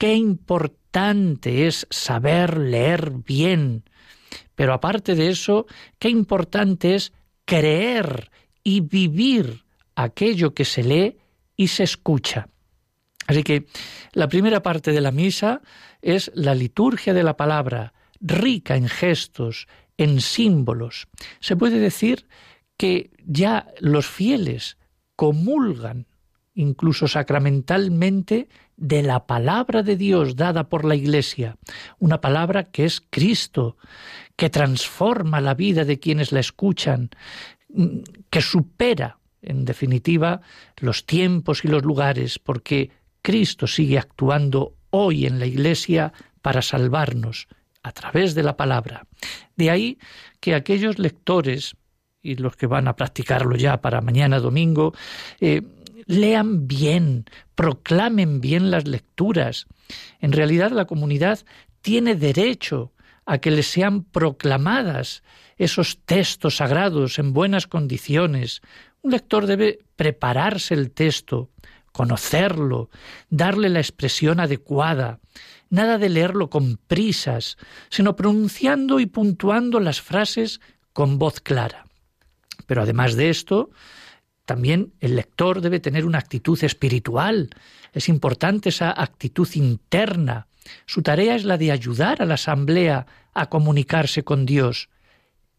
Qué importante es saber leer bien Pero aparte de eso, qué importante es creer y vivir aquello que se lee y se escucha. Así que la primera parte de la misa es la liturgia de la palabra, rica en gestos, en símbolos. Se puede decir que ya los fieles comulgan incluso sacramentalmente de la palabra de Dios dada por la Iglesia, una palabra que es Cristo, que transforma la vida de quienes la escuchan, que supera, en definitiva, los tiempos y los lugares, porque Cristo sigue actuando hoy en la Iglesia para salvarnos a través de la palabra. De ahí que aquellos lectores y los que van a practicarlo ya para mañana domingo, eh, lean bien, proclamen bien las lecturas. En realidad la comunidad tiene derecho a que les sean proclamadas esos textos sagrados en buenas condiciones. Un lector debe prepararse el texto, conocerlo, darle la expresión adecuada, nada de leerlo con prisas, sino pronunciando y puntuando las frases con voz clara. Pero además de esto, también el lector debe tener una actitud espiritual. Es importante esa actitud interna. Su tarea es la de ayudar a la asamblea a comunicarse con Dios.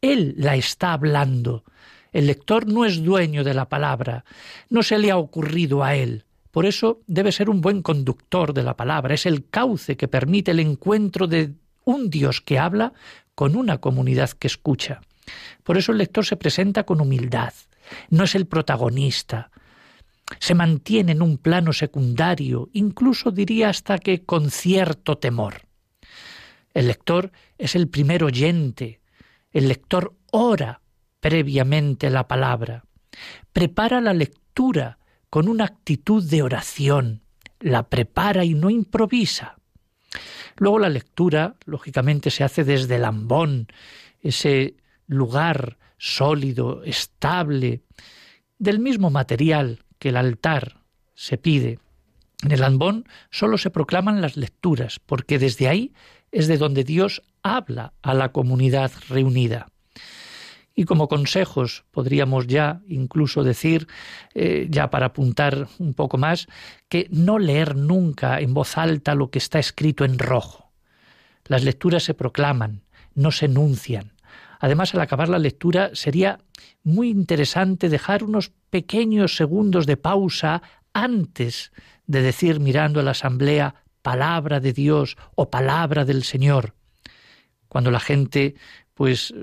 Él la está hablando. El lector no es dueño de la palabra, no se le ha ocurrido a él. Por eso debe ser un buen conductor de la palabra, es el cauce que permite el encuentro de un Dios que habla con una comunidad que escucha. Por eso el lector se presenta con humildad, no es el protagonista, se mantiene en un plano secundario, incluso diría hasta que con cierto temor. El lector es el primer oyente, el lector ora previamente la palabra, prepara la lectura con una actitud de oración, la prepara y no improvisa. Luego la lectura, lógicamente, se hace desde el ambón, ese lugar sólido, estable, del mismo material que el altar se pide. En el ambón solo se proclaman las lecturas, porque desde ahí es de donde Dios habla a la comunidad reunida. Y como consejos podríamos ya incluso decir, eh, ya para apuntar un poco más, que no leer nunca en voz alta lo que está escrito en rojo. Las lecturas se proclaman, no se enuncian. Además, al acabar la lectura sería muy interesante dejar unos pequeños segundos de pausa antes de decir mirando a la asamblea palabra de Dios o palabra del Señor. Cuando la gente pues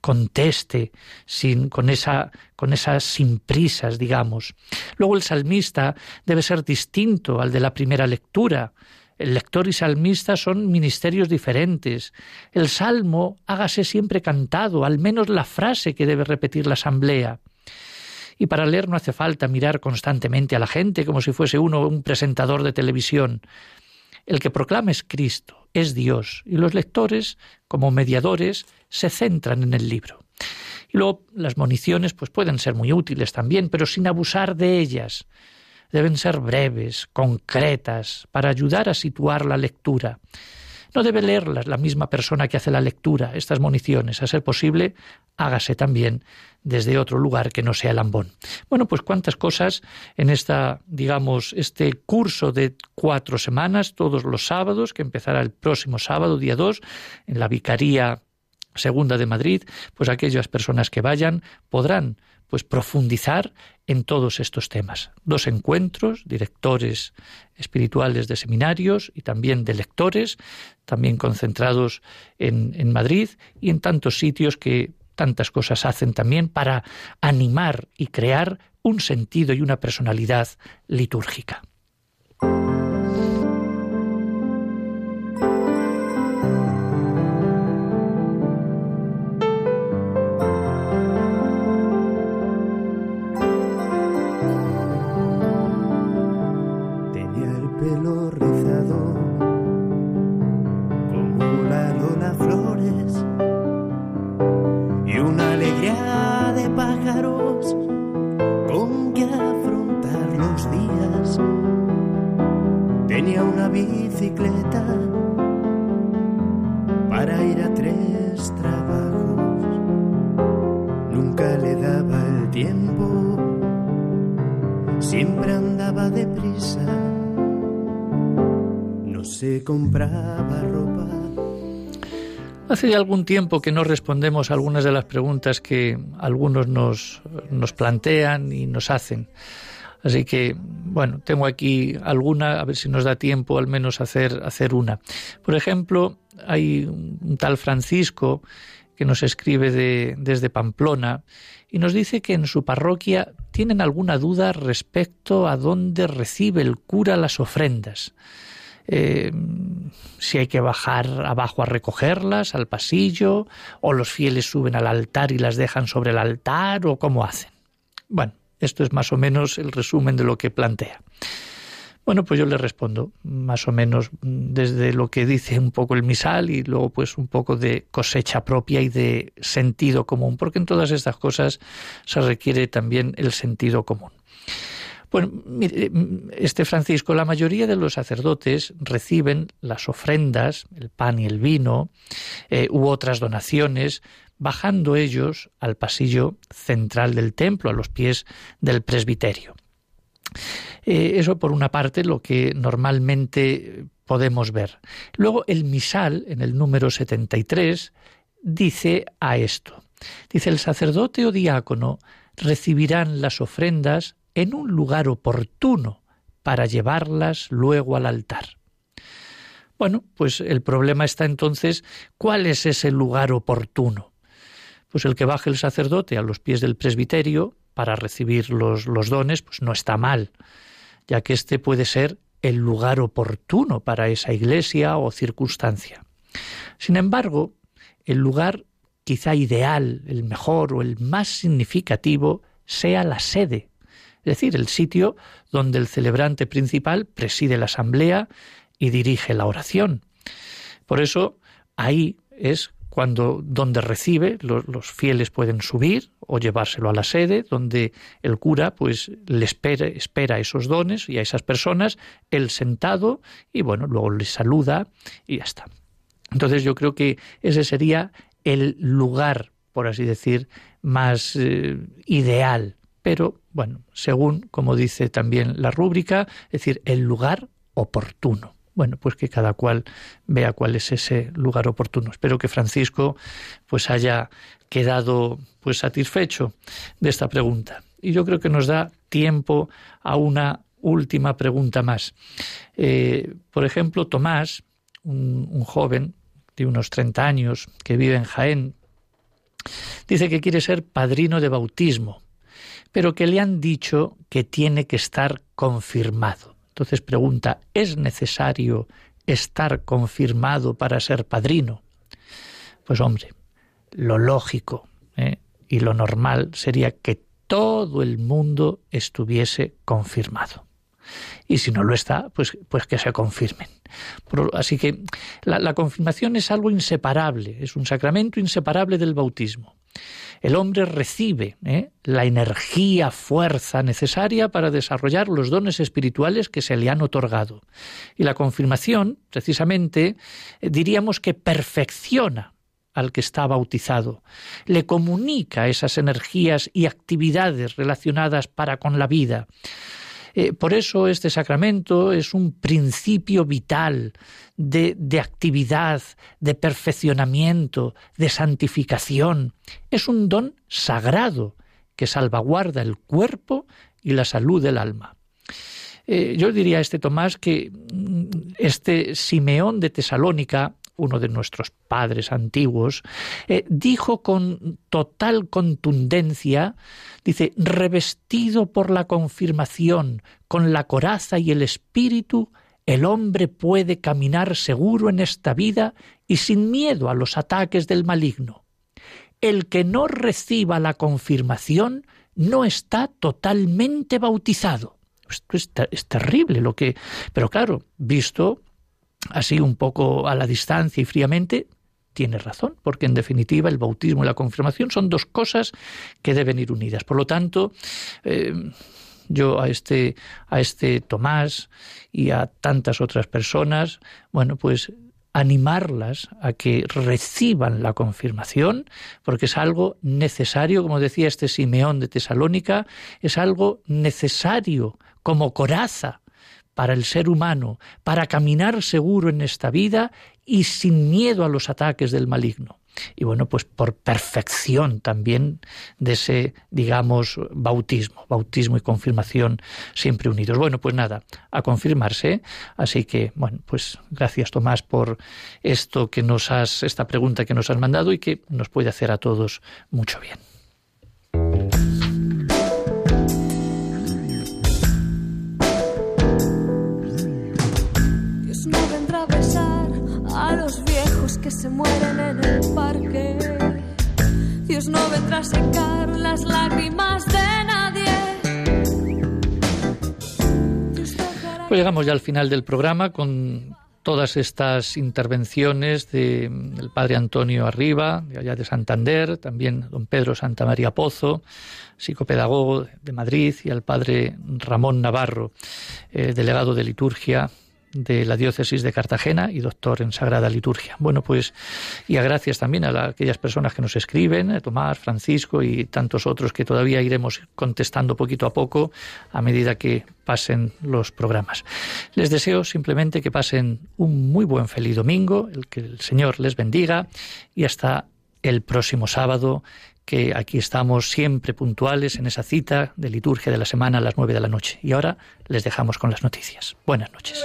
conteste sin con esa con esas sin prisas, digamos. Luego el salmista debe ser distinto al de la primera lectura. El lector y salmista son ministerios diferentes. El salmo hágase siempre cantado, al menos la frase que debe repetir la asamblea. Y para leer no hace falta mirar constantemente a la gente como si fuese uno un presentador de televisión. El que proclama es Cristo, es Dios, y los lectores, como mediadores, se centran en el libro. Y luego las municiones pues pueden ser muy útiles también, pero sin abusar de ellas deben ser breves, concretas, para ayudar a situar la lectura. No debe leerlas la misma persona que hace la lectura, estas municiones. A ser posible, hágase también desde otro lugar que no sea el ambón. Bueno, pues cuántas cosas en esta, digamos, este curso de cuatro semanas, todos los sábados, que empezará el próximo sábado, día 2, en la Vicaría Segunda de Madrid, pues aquellas personas que vayan podrán pues profundizar en todos estos temas. Dos encuentros, directores espirituales de seminarios y también de lectores, también concentrados en, en Madrid y en tantos sitios que tantas cosas hacen también para animar y crear un sentido y una personalidad litúrgica. Hace algún tiempo que no respondemos a algunas de las preguntas que algunos nos, nos plantean y nos hacen. Así que, bueno, tengo aquí alguna, a ver si nos da tiempo al menos hacer, hacer una. Por ejemplo, hay un tal Francisco que nos escribe de, desde Pamplona y nos dice que en su parroquia tienen alguna duda respecto a dónde recibe el cura las ofrendas. Eh, si hay que bajar abajo a recogerlas al pasillo, o los fieles suben al altar y las dejan sobre el altar, o cómo hacen. Bueno, esto es más o menos el resumen de lo que plantea. Bueno, pues yo le respondo más o menos desde lo que dice un poco el misal y luego pues un poco de cosecha propia y de sentido común, porque en todas estas cosas se requiere también el sentido común. Bueno, mire, este Francisco, la mayoría de los sacerdotes reciben las ofrendas, el pan y el vino, eh, u otras donaciones, bajando ellos al pasillo central del templo, a los pies del presbiterio. Eh, eso por una parte lo que normalmente podemos ver. Luego el misal, en el número 73, dice a esto. Dice, el sacerdote o diácono recibirán las ofrendas en un lugar oportuno para llevarlas luego al altar. Bueno, pues el problema está entonces, ¿cuál es ese lugar oportuno? Pues el que baje el sacerdote a los pies del presbiterio para recibir los, los dones, pues no está mal, ya que este puede ser el lugar oportuno para esa iglesia o circunstancia. Sin embargo, el lugar quizá ideal, el mejor o el más significativo sea la sede es decir, el sitio donde el celebrante principal preside la asamblea y dirige la oración. Por eso ahí es cuando donde recibe los, fieles pueden subir o llevárselo a la sede donde el cura pues le espera, espera esos dones y a esas personas él sentado y bueno luego les saluda y ya está entonces yo creo que ese sería el lugar por así decir más eh, ideal pero bueno, según como dice también la rúbrica, es decir, el lugar oportuno. Bueno, pues que cada cual vea cuál es ese lugar oportuno. Espero que Francisco pues haya quedado pues satisfecho de esta pregunta. Y yo creo que nos da tiempo a una última pregunta más. Eh, por ejemplo, Tomás, un, joven de unos 30 años que vive en Jaén, dice que quiere ser padrino de bautismo pero que le han dicho que tiene que estar confirmado. Entonces pregunta, ¿es necesario estar confirmado para ser padrino? Pues hombre, lo lógico ¿eh? y lo normal sería que todo el mundo estuviese confirmado. Y si no lo está, pues, pues que se confirmen. Así que la, la confirmación es algo inseparable, es un sacramento inseparable del bautismo el hombre recibe ¿eh? la energía, fuerza necesaria para desarrollar los dones espirituales que se le han otorgado. Y la confirmación, precisamente, eh, diríamos que perfecciona al que está bautizado, le comunica esas energías y actividades relacionadas para con la vida. Eh, por eso este sacramento es un principio vital de, de actividad, de perfeccionamiento, de santificación. Es un don sagrado que salvaguarda el cuerpo y la salud del alma. Eh, yo diría a este Tomás que mm, este Simeón de Tesalónica uno de nuestros padres antiguos, eh, dijo con total contundencia, dice, revestido por la confirmación, con la coraza y el espíritu, el hombre puede caminar seguro en esta vida y sin miedo a los ataques del maligno. El que no reciba la confirmación no está totalmente bautizado. Esto es, es terrible lo que... Pero claro, visto así un poco a la distancia y fríamente, tiene razón, porque en definitiva el bautismo y la confirmación son dos cosas que deben ir unidas. Por lo tanto, eh, yo a este, a este Tomás y a tantas otras personas, bueno, pues animarlas a que reciban la confirmación, porque es algo necesario, como decía este Simeón de Tesalónica, es algo necesario como coraza para el ser humano, para caminar seguro en esta vida y sin miedo a los ataques del maligno. Y bueno, pues por perfección también de ese, digamos, bautismo, bautismo y confirmación siempre unidos. Bueno, pues nada, a confirmarse. Así que, bueno, pues gracias Tomás por esto que nos has, esta pregunta que nos has mandado y que nos puede hacer a todos mucho bien. Que se mueren en el parque. Dios no vendrá a secar las lágrimas de nadie. Pues llegamos ya al final del programa con todas estas intervenciones de- del padre Antonio Arriba, de allá de Santander, también don Pedro Santa María Pozo, psicopedagogo de Madrid, y al padre Ramón Navarro, eh, delegado de liturgia de la diócesis de Cartagena y doctor en Sagrada Liturgia. Bueno, pues, y a gracias también a la- aquellas personas que nos escriben, eh, Tomás, Francisco y tantos otros que todavía iremos contestando poquito a poco a medida que pasen los programas. Les deseo simplemente que pasen un muy buen feliz domingo, el que el Señor les bendiga y hasta el próximo sábado que aquí estamos siempre puntuales en esa cita de liturgia de la semana a las nueve de la noche. Y ahora les dejamos con las noticias. Buenas noches.